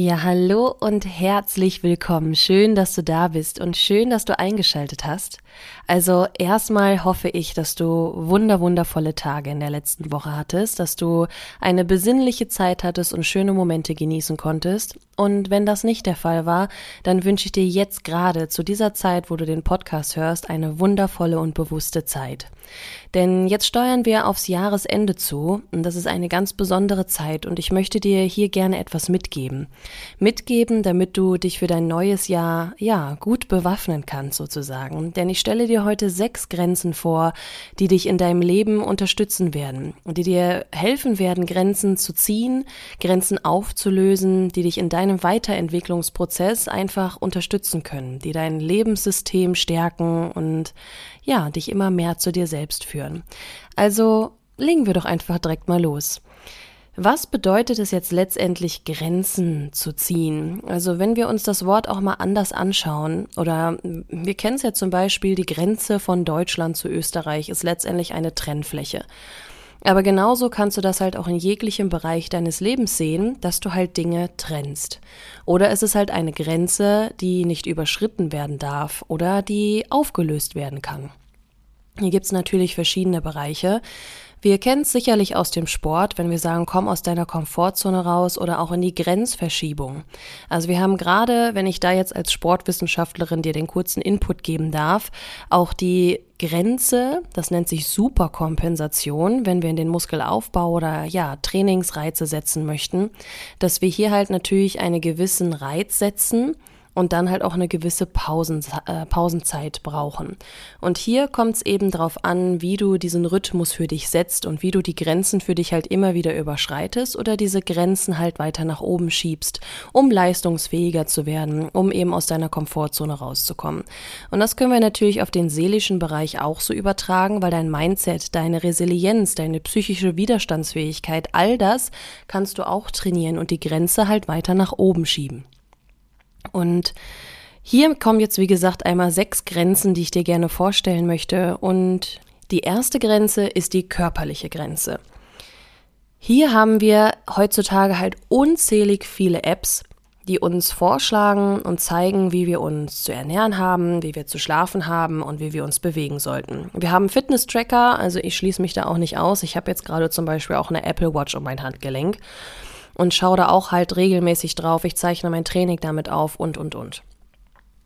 Ja, hallo und herzlich willkommen. Schön, dass du da bist und schön, dass du eingeschaltet hast. Also erstmal hoffe ich, dass du wunder wundervolle Tage in der letzten Woche hattest, dass du eine besinnliche Zeit hattest und schöne Momente genießen konntest. Und wenn das nicht der Fall war, dann wünsche ich dir jetzt gerade zu dieser Zeit, wo du den Podcast hörst, eine wundervolle und bewusste Zeit. Denn jetzt steuern wir aufs Jahresende zu und das ist eine ganz besondere Zeit und ich möchte dir hier gerne etwas mitgeben. Mitgeben, damit du dich für dein neues Jahr, ja, gut bewaffnen kannst sozusagen. Denn ich stelle dir heute sechs Grenzen vor, die dich in deinem Leben unterstützen werden und die dir helfen werden, Grenzen zu ziehen, Grenzen aufzulösen, die dich in deinem Weiterentwicklungsprozess einfach unterstützen können, die dein Lebenssystem stärken und ja, dich immer mehr zu dir selbst führen. Also legen wir doch einfach direkt mal los. Was bedeutet es jetzt letztendlich, Grenzen zu ziehen? Also wenn wir uns das Wort auch mal anders anschauen, oder wir kennen es ja zum Beispiel, die Grenze von Deutschland zu Österreich ist letztendlich eine Trennfläche. Aber genauso kannst du das halt auch in jeglichem Bereich deines Lebens sehen, dass du halt Dinge trennst. Oder es ist halt eine Grenze, die nicht überschritten werden darf oder die aufgelöst werden kann. Hier gibt's natürlich verschiedene Bereiche. Wir kennen es sicherlich aus dem Sport, wenn wir sagen, komm aus deiner Komfortzone raus oder auch in die Grenzverschiebung. Also wir haben gerade, wenn ich da jetzt als Sportwissenschaftlerin dir den kurzen Input geben darf, auch die Grenze, das nennt sich Superkompensation, wenn wir in den Muskelaufbau oder ja, Trainingsreize setzen möchten, dass wir hier halt natürlich einen gewissen Reiz setzen, und dann halt auch eine gewisse Pausen, äh, Pausenzeit brauchen. Und hier kommt es eben darauf an, wie du diesen Rhythmus für dich setzt und wie du die Grenzen für dich halt immer wieder überschreitest oder diese Grenzen halt weiter nach oben schiebst, um leistungsfähiger zu werden, um eben aus deiner Komfortzone rauszukommen. Und das können wir natürlich auf den seelischen Bereich auch so übertragen, weil dein Mindset, deine Resilienz, deine psychische Widerstandsfähigkeit, all das kannst du auch trainieren und die Grenze halt weiter nach oben schieben. Und hier kommen jetzt, wie gesagt, einmal sechs Grenzen, die ich dir gerne vorstellen möchte. Und die erste Grenze ist die körperliche Grenze. Hier haben wir heutzutage halt unzählig viele Apps, die uns vorschlagen und zeigen, wie wir uns zu ernähren haben, wie wir zu schlafen haben und wie wir uns bewegen sollten. Wir haben Fitness-Tracker, also ich schließe mich da auch nicht aus. Ich habe jetzt gerade zum Beispiel auch eine Apple Watch um mein Handgelenk und schaue da auch halt regelmäßig drauf. Ich zeichne mein Training damit auf und, und, und.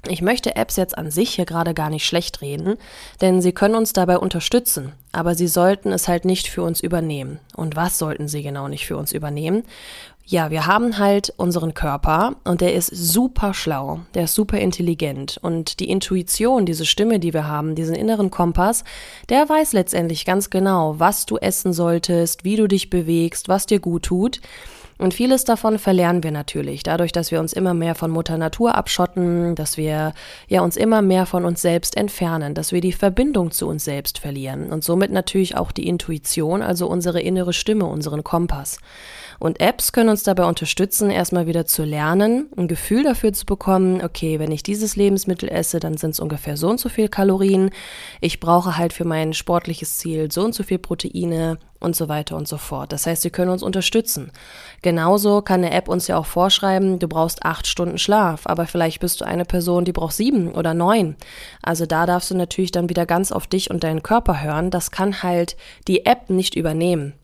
Ich möchte Apps jetzt an sich hier gerade gar nicht schlecht reden, denn sie können uns dabei unterstützen, aber sie sollten es halt nicht für uns übernehmen. Und was sollten sie genau nicht für uns übernehmen? Ja, wir haben halt unseren Körper und der ist super schlau, der ist super intelligent und die Intuition, diese Stimme, die wir haben, diesen inneren Kompass, der weiß letztendlich ganz genau, was du essen solltest, wie du dich bewegst, was dir gut tut. Und vieles davon verlernen wir natürlich, dadurch, dass wir uns immer mehr von Mutter Natur abschotten, dass wir ja uns immer mehr von uns selbst entfernen, dass wir die Verbindung zu uns selbst verlieren und somit natürlich auch die Intuition, also unsere innere Stimme, unseren Kompass. Und Apps können uns dabei unterstützen, erstmal wieder zu lernen, ein Gefühl dafür zu bekommen, okay, wenn ich dieses Lebensmittel esse, dann sind es ungefähr so und so viel Kalorien. Ich brauche halt für mein sportliches Ziel so und so viel Proteine und so weiter und so fort. Das heißt, sie können uns unterstützen. Genauso kann eine App uns ja auch vorschreiben, du brauchst acht Stunden Schlaf, aber vielleicht bist du eine Person, die braucht sieben oder neun. Also da darfst du natürlich dann wieder ganz auf dich und deinen Körper hören. Das kann halt die App nicht übernehmen.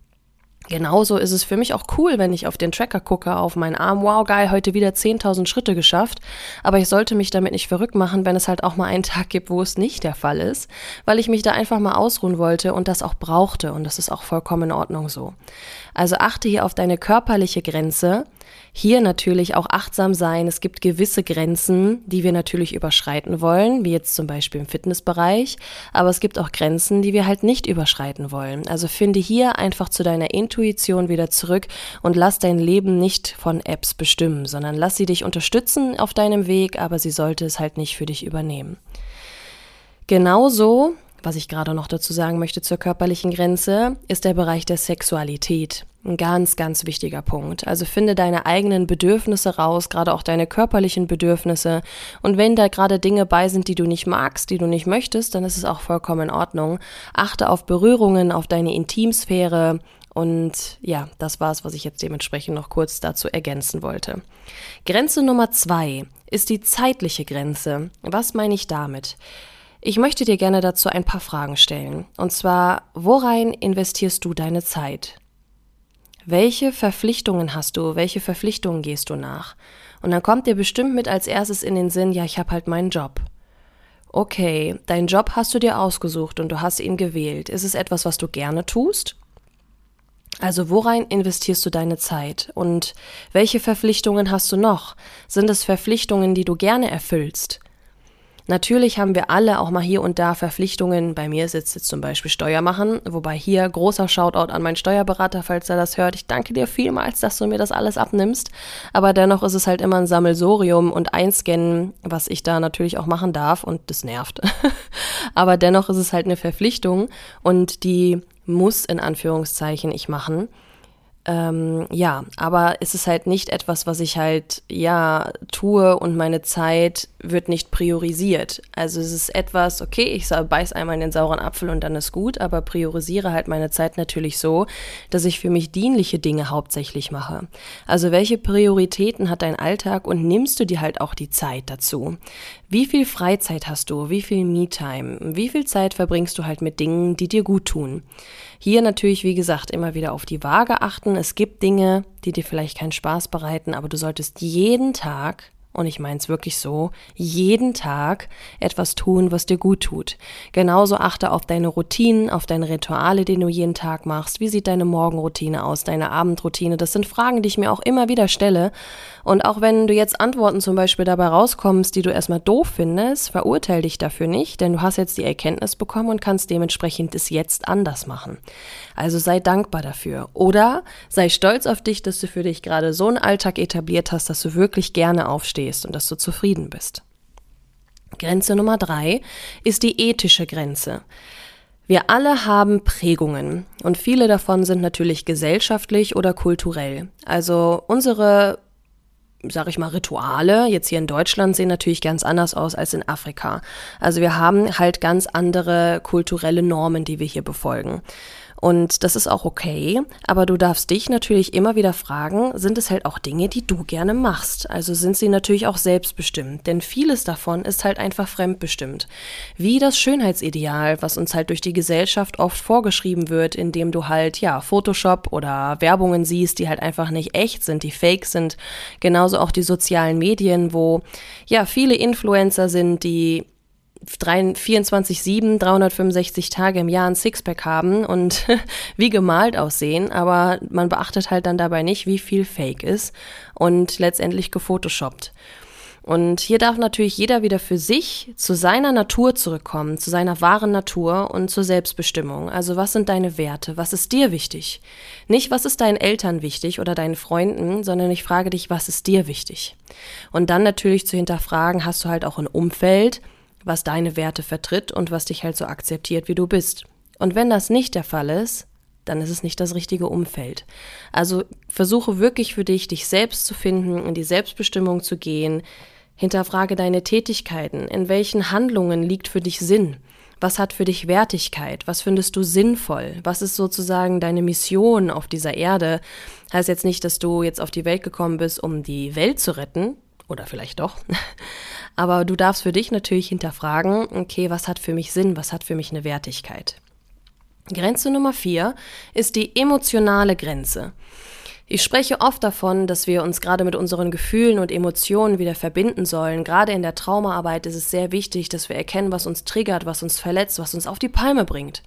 Genauso ist es für mich auch cool, wenn ich auf den Tracker gucke, auf meinen Arm, wow, geil, heute wieder 10.000 Schritte geschafft. Aber ich sollte mich damit nicht verrückt machen, wenn es halt auch mal einen Tag gibt, wo es nicht der Fall ist, weil ich mich da einfach mal ausruhen wollte und das auch brauchte. Und das ist auch vollkommen in Ordnung so. Also achte hier auf deine körperliche Grenze hier natürlich auch achtsam sein. Es gibt gewisse Grenzen, die wir natürlich überschreiten wollen, wie jetzt zum Beispiel im Fitnessbereich. Aber es gibt auch Grenzen, die wir halt nicht überschreiten wollen. Also finde hier einfach zu deiner Intuition wieder zurück und lass dein Leben nicht von Apps bestimmen, sondern lass sie dich unterstützen auf deinem Weg, aber sie sollte es halt nicht für dich übernehmen. Genauso was ich gerade noch dazu sagen möchte zur körperlichen Grenze, ist der Bereich der Sexualität. Ein ganz, ganz wichtiger Punkt. Also finde deine eigenen Bedürfnisse raus, gerade auch deine körperlichen Bedürfnisse. Und wenn da gerade Dinge bei sind, die du nicht magst, die du nicht möchtest, dann ist es auch vollkommen in Ordnung. Achte auf Berührungen, auf deine Intimsphäre. Und ja, das war es, was ich jetzt dementsprechend noch kurz dazu ergänzen wollte. Grenze Nummer zwei ist die zeitliche Grenze. Was meine ich damit? Ich möchte dir gerne dazu ein paar Fragen stellen. Und zwar, worein investierst du deine Zeit? Welche Verpflichtungen hast du? Welche Verpflichtungen gehst du nach? Und dann kommt dir bestimmt mit als erstes in den Sinn, ja, ich habe halt meinen Job. Okay, deinen Job hast du dir ausgesucht und du hast ihn gewählt. Ist es etwas, was du gerne tust? Also worein investierst du deine Zeit? Und welche Verpflichtungen hast du noch? Sind es Verpflichtungen, die du gerne erfüllst? Natürlich haben wir alle auch mal hier und da Verpflichtungen. Bei mir sitzt jetzt zum Beispiel Steuer machen, wobei hier großer Shoutout an meinen Steuerberater, falls er das hört. Ich danke dir vielmals, dass du mir das alles abnimmst. Aber dennoch ist es halt immer ein Sammelsorium und einscannen, was ich da natürlich auch machen darf und das nervt. Aber dennoch ist es halt eine Verpflichtung und die muss in Anführungszeichen ich machen. Ähm, ja, aber es ist halt nicht etwas, was ich halt, ja, tue und meine Zeit wird nicht priorisiert. Also es ist etwas, okay, ich beiß einmal in den sauren Apfel und dann ist gut, aber priorisiere halt meine Zeit natürlich so, dass ich für mich dienliche Dinge hauptsächlich mache. Also welche Prioritäten hat dein Alltag und nimmst du dir halt auch die Zeit dazu? Wie viel Freizeit hast du? Wie viel Me-Time? Wie viel Zeit verbringst du halt mit Dingen, die dir gut tun? Hier natürlich, wie gesagt, immer wieder auf die Waage achten. Es gibt Dinge, die dir vielleicht keinen Spaß bereiten, aber du solltest jeden Tag und ich meine es wirklich so, jeden Tag etwas tun, was dir gut tut. Genauso achte auf deine Routinen, auf deine Rituale, die du jeden Tag machst. Wie sieht deine Morgenroutine aus, deine Abendroutine? Das sind Fragen, die ich mir auch immer wieder stelle. Und auch wenn du jetzt Antworten zum Beispiel dabei rauskommst, die du erstmal doof findest, verurteile dich dafür nicht, denn du hast jetzt die Erkenntnis bekommen und kannst dementsprechend es jetzt anders machen. Also sei dankbar dafür. Oder sei stolz auf dich, dass du für dich gerade so einen Alltag etabliert hast, dass du wirklich gerne aufstehst stehst und dass du zufrieden bist. Grenze Nummer drei ist die ethische Grenze. Wir alle haben Prägungen und viele davon sind natürlich gesellschaftlich oder kulturell. Also unsere sag ich mal, Rituale jetzt hier in Deutschland sehen natürlich ganz anders aus als in Afrika. Also wir haben halt ganz andere kulturelle Normen, die wir hier befolgen. Und das ist auch okay, aber du darfst dich natürlich immer wieder fragen, sind es halt auch Dinge, die du gerne machst? Also sind sie natürlich auch selbstbestimmt, denn vieles davon ist halt einfach fremdbestimmt. Wie das Schönheitsideal, was uns halt durch die Gesellschaft oft vorgeschrieben wird, indem du halt, ja, Photoshop oder Werbungen siehst, die halt einfach nicht echt sind, die fake sind. Genauso auch die sozialen Medien, wo, ja, viele Influencer sind, die 24-7, 365 Tage im Jahr ein Sixpack haben und wie gemalt aussehen, aber man beachtet halt dann dabei nicht, wie viel Fake ist und letztendlich gefotoshoppt. Und hier darf natürlich jeder wieder für sich zu seiner Natur zurückkommen, zu seiner wahren Natur und zur Selbstbestimmung. Also was sind deine Werte? Was ist dir wichtig? Nicht, was ist deinen Eltern wichtig oder deinen Freunden, sondern ich frage dich, was ist dir wichtig? Und dann natürlich zu hinterfragen, hast du halt auch ein Umfeld, was deine Werte vertritt und was dich halt so akzeptiert, wie du bist. Und wenn das nicht der Fall ist, dann ist es nicht das richtige Umfeld. Also versuche wirklich für dich, dich selbst zu finden, in die Selbstbestimmung zu gehen. Hinterfrage deine Tätigkeiten. In welchen Handlungen liegt für dich Sinn? Was hat für dich Wertigkeit? Was findest du sinnvoll? Was ist sozusagen deine Mission auf dieser Erde? Heißt jetzt nicht, dass du jetzt auf die Welt gekommen bist, um die Welt zu retten, oder vielleicht doch. Aber du darfst für dich natürlich hinterfragen, okay, was hat für mich Sinn, was hat für mich eine Wertigkeit. Grenze Nummer vier ist die emotionale Grenze. Ich spreche oft davon, dass wir uns gerade mit unseren Gefühlen und Emotionen wieder verbinden sollen. Gerade in der Traumaarbeit ist es sehr wichtig, dass wir erkennen, was uns triggert, was uns verletzt, was uns auf die Palme bringt.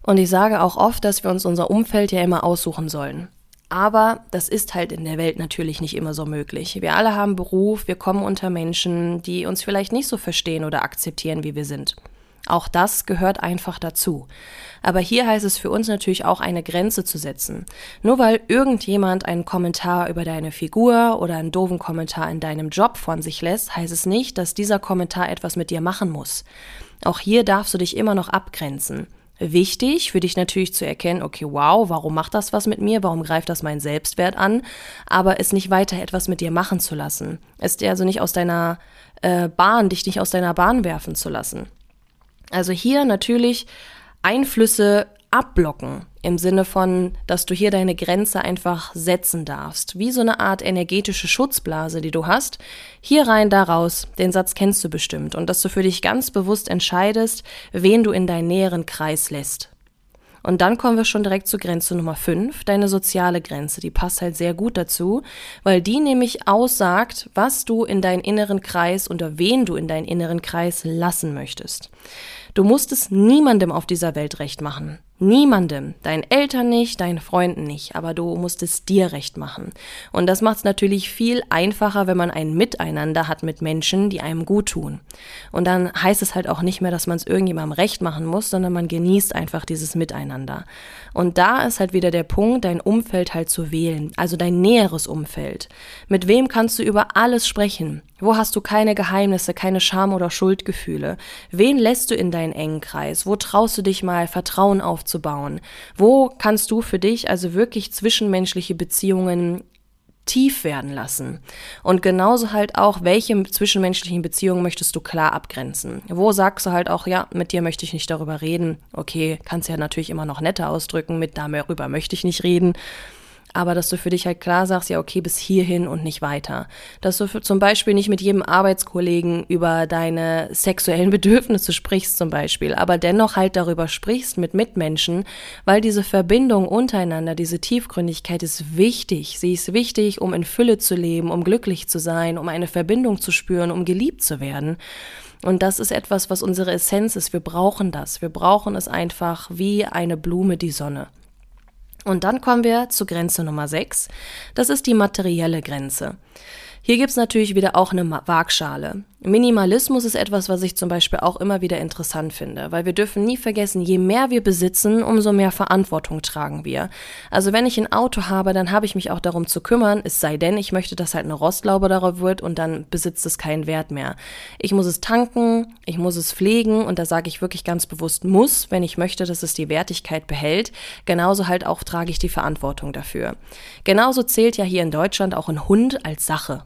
Und ich sage auch oft, dass wir uns unser Umfeld ja immer aussuchen sollen. Aber das ist halt in der Welt natürlich nicht immer so möglich. Wir alle haben Beruf, wir kommen unter Menschen, die uns vielleicht nicht so verstehen oder akzeptieren, wie wir sind. Auch das gehört einfach dazu. Aber hier heißt es für uns natürlich auch eine Grenze zu setzen. Nur weil irgendjemand einen Kommentar über deine Figur oder einen doofen Kommentar in deinem Job von sich lässt, heißt es nicht, dass dieser Kommentar etwas mit dir machen muss. Auch hier darfst du dich immer noch abgrenzen. Wichtig für dich natürlich zu erkennen, okay, wow, warum macht das was mit mir? Warum greift das meinen Selbstwert an? Aber es nicht weiter etwas mit dir machen zu lassen. Es dir also nicht aus deiner äh, Bahn, dich nicht aus deiner Bahn werfen zu lassen. Also hier natürlich Einflüsse abblocken im Sinne von, dass du hier deine Grenze einfach setzen darfst, wie so eine Art energetische Schutzblase, die du hast. Hier rein, da raus, den Satz kennst du bestimmt und dass du für dich ganz bewusst entscheidest, wen du in deinen näheren Kreis lässt. Und dann kommen wir schon direkt zur Grenze Nummer 5, deine soziale Grenze. Die passt halt sehr gut dazu, weil die nämlich aussagt, was du in deinen inneren Kreis oder wen du in deinen inneren Kreis lassen möchtest. Du musst es niemandem auf dieser Welt recht machen. Niemandem, deinen Eltern nicht, deinen Freunden nicht, aber du musst es dir recht machen. Und das macht es natürlich viel einfacher, wenn man ein Miteinander hat mit Menschen, die einem gut tun. Und dann heißt es halt auch nicht mehr, dass man es irgendjemandem recht machen muss, sondern man genießt einfach dieses Miteinander. Und da ist halt wieder der Punkt, dein Umfeld halt zu wählen, also dein näheres Umfeld. Mit wem kannst du über alles sprechen? Wo hast du keine Geheimnisse, keine Scham oder Schuldgefühle? Wen lässt du in deinen engen Kreis? Wo traust du dich mal Vertrauen aufzubauen? Wo kannst du für dich also wirklich zwischenmenschliche Beziehungen tief werden lassen. Und genauso halt auch, welche zwischenmenschlichen Beziehungen möchtest du klar abgrenzen? Wo sagst du halt auch, ja, mit dir möchte ich nicht darüber reden. Okay, kannst ja natürlich immer noch netter ausdrücken, mit darüber möchte ich nicht reden aber dass du für dich halt klar sagst, ja, okay, bis hierhin und nicht weiter. Dass du für, zum Beispiel nicht mit jedem Arbeitskollegen über deine sexuellen Bedürfnisse sprichst zum Beispiel, aber dennoch halt darüber sprichst mit Mitmenschen, weil diese Verbindung untereinander, diese Tiefgründigkeit ist wichtig. Sie ist wichtig, um in Fülle zu leben, um glücklich zu sein, um eine Verbindung zu spüren, um geliebt zu werden. Und das ist etwas, was unsere Essenz ist. Wir brauchen das. Wir brauchen es einfach wie eine Blume die Sonne. Und dann kommen wir zur Grenze Nummer 6. Das ist die materielle Grenze. Hier gibt's natürlich wieder auch eine Waagschale. Minimalismus ist etwas, was ich zum Beispiel auch immer wieder interessant finde, weil wir dürfen nie vergessen, je mehr wir besitzen, umso mehr Verantwortung tragen wir. Also wenn ich ein Auto habe, dann habe ich mich auch darum zu kümmern, es sei denn, ich möchte, dass halt eine Rostlaube darauf wird und dann besitzt es keinen Wert mehr. Ich muss es tanken, ich muss es pflegen und da sage ich wirklich ganz bewusst muss, wenn ich möchte, dass es die Wertigkeit behält. Genauso halt auch trage ich die Verantwortung dafür. Genauso zählt ja hier in Deutschland auch ein Hund als Sache.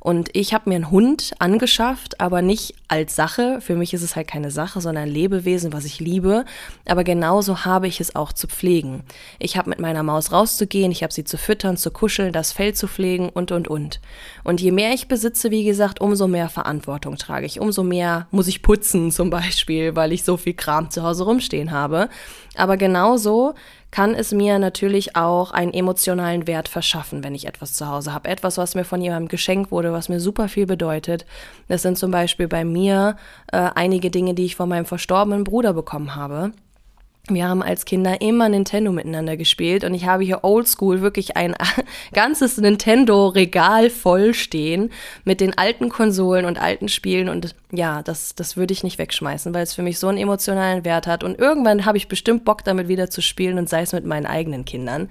Und ich habe mir einen Hund angeschafft, aber nicht als Sache. Für mich ist es halt keine Sache, sondern ein Lebewesen, was ich liebe. Aber genauso habe ich es auch zu pflegen. Ich habe mit meiner Maus rauszugehen, ich habe sie zu füttern, zu kuscheln, das Fell zu pflegen und, und, und. Und je mehr ich besitze, wie gesagt, umso mehr Verantwortung trage ich. Umso mehr muss ich putzen zum Beispiel, weil ich so viel Kram zu Hause rumstehen habe. Aber genauso kann es mir natürlich auch einen emotionalen Wert verschaffen, wenn ich etwas zu Hause habe. Etwas, was mir von jemandem geschenkt wurde, was mir super viel bedeutet. Das sind zum Beispiel bei mir äh, einige Dinge, die ich von meinem verstorbenen Bruder bekommen habe. Wir haben als Kinder immer Nintendo miteinander gespielt und ich habe hier oldschool wirklich ein ganzes Nintendo-Regal voll stehen mit den alten Konsolen und alten Spielen und ja, das, das würde ich nicht wegschmeißen, weil es für mich so einen emotionalen Wert hat und irgendwann habe ich bestimmt Bock damit wieder zu spielen und sei es mit meinen eigenen Kindern.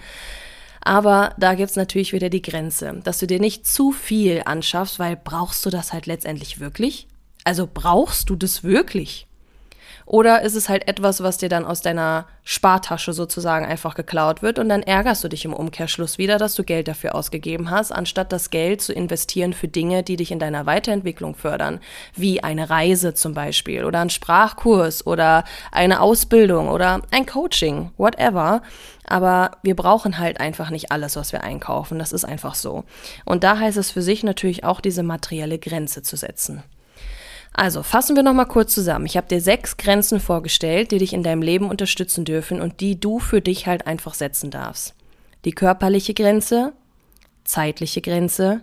Aber da gibt's natürlich wieder die Grenze, dass du dir nicht zu viel anschaffst, weil brauchst du das halt letztendlich wirklich? Also brauchst du das wirklich? Oder ist es halt etwas, was dir dann aus deiner Spartasche sozusagen einfach geklaut wird und dann ärgerst du dich im Umkehrschluss wieder, dass du Geld dafür ausgegeben hast, anstatt das Geld zu investieren für Dinge, die dich in deiner Weiterentwicklung fördern, wie eine Reise zum Beispiel oder ein Sprachkurs oder eine Ausbildung oder ein Coaching, whatever. Aber wir brauchen halt einfach nicht alles, was wir einkaufen. Das ist einfach so. Und da heißt es für sich natürlich auch diese materielle Grenze zu setzen. Also fassen wir nochmal kurz zusammen. Ich habe dir sechs Grenzen vorgestellt, die dich in deinem Leben unterstützen dürfen und die du für dich halt einfach setzen darfst. Die körperliche Grenze, zeitliche Grenze,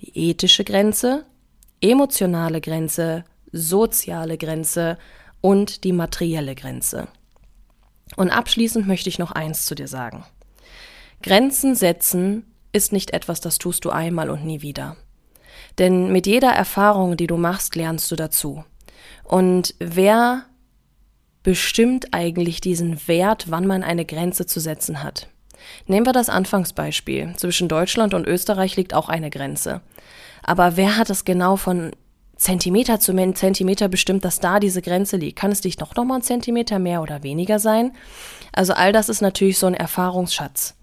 die ethische Grenze, emotionale Grenze, soziale Grenze und die materielle Grenze. Und abschließend möchte ich noch eins zu dir sagen. Grenzen setzen ist nicht etwas, das tust du einmal und nie wieder. Denn mit jeder Erfahrung, die du machst, lernst du dazu. Und wer bestimmt eigentlich diesen Wert, wann man eine Grenze zu setzen hat? Nehmen wir das Anfangsbeispiel. Zwischen Deutschland und Österreich liegt auch eine Grenze. Aber wer hat es genau von Zentimeter zu Zentimeter bestimmt, dass da diese Grenze liegt? Kann es dich noch, noch mal ein Zentimeter mehr oder weniger sein? Also all das ist natürlich so ein Erfahrungsschatz.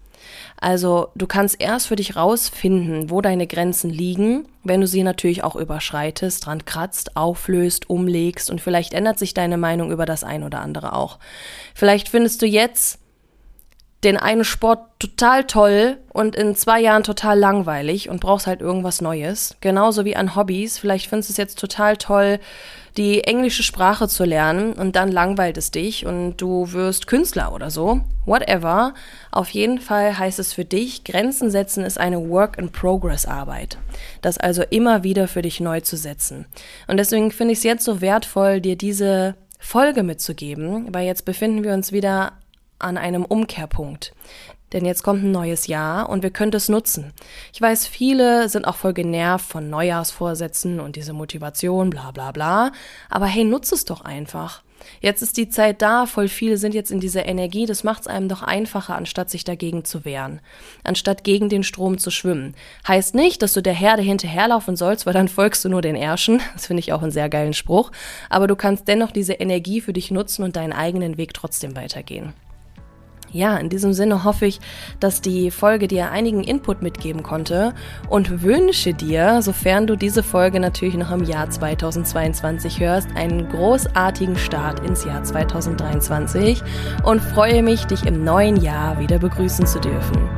Also du kannst erst für dich rausfinden, wo deine Grenzen liegen, wenn du sie natürlich auch überschreitest, dran kratzt, auflöst, umlegst und vielleicht ändert sich deine Meinung über das ein oder andere auch. Vielleicht findest du jetzt den einen Sport total toll und in zwei Jahren total langweilig und brauchst halt irgendwas Neues. Genauso wie an Hobbys. Vielleicht findest du es jetzt total toll, die englische Sprache zu lernen und dann langweilt es dich und du wirst Künstler oder so. Whatever. Auf jeden Fall heißt es für dich, Grenzen setzen ist eine Work-in-Progress-Arbeit. Das also immer wieder für dich neu zu setzen. Und deswegen finde ich es jetzt so wertvoll, dir diese Folge mitzugeben, weil jetzt befinden wir uns wieder an einem Umkehrpunkt. Denn jetzt kommt ein neues Jahr und wir können das nutzen. Ich weiß, viele sind auch voll genervt von Neujahrsvorsätzen und diese Motivation, bla bla bla. Aber hey, nutze es doch einfach. Jetzt ist die Zeit da, voll viele sind jetzt in dieser Energie, das macht es einem doch einfacher, anstatt sich dagegen zu wehren, anstatt gegen den Strom zu schwimmen. Heißt nicht, dass du der Herde hinterherlaufen sollst, weil dann folgst du nur den Ärschen. Das finde ich auch einen sehr geilen Spruch. Aber du kannst dennoch diese Energie für dich nutzen und deinen eigenen Weg trotzdem weitergehen. Ja, in diesem Sinne hoffe ich, dass die Folge dir einigen Input mitgeben konnte und wünsche dir, sofern du diese Folge natürlich noch im Jahr 2022 hörst, einen großartigen Start ins Jahr 2023 und freue mich, dich im neuen Jahr wieder begrüßen zu dürfen.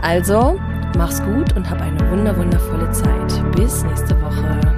Also, mach's gut und hab eine wunderwundervolle Zeit. Bis nächste Woche.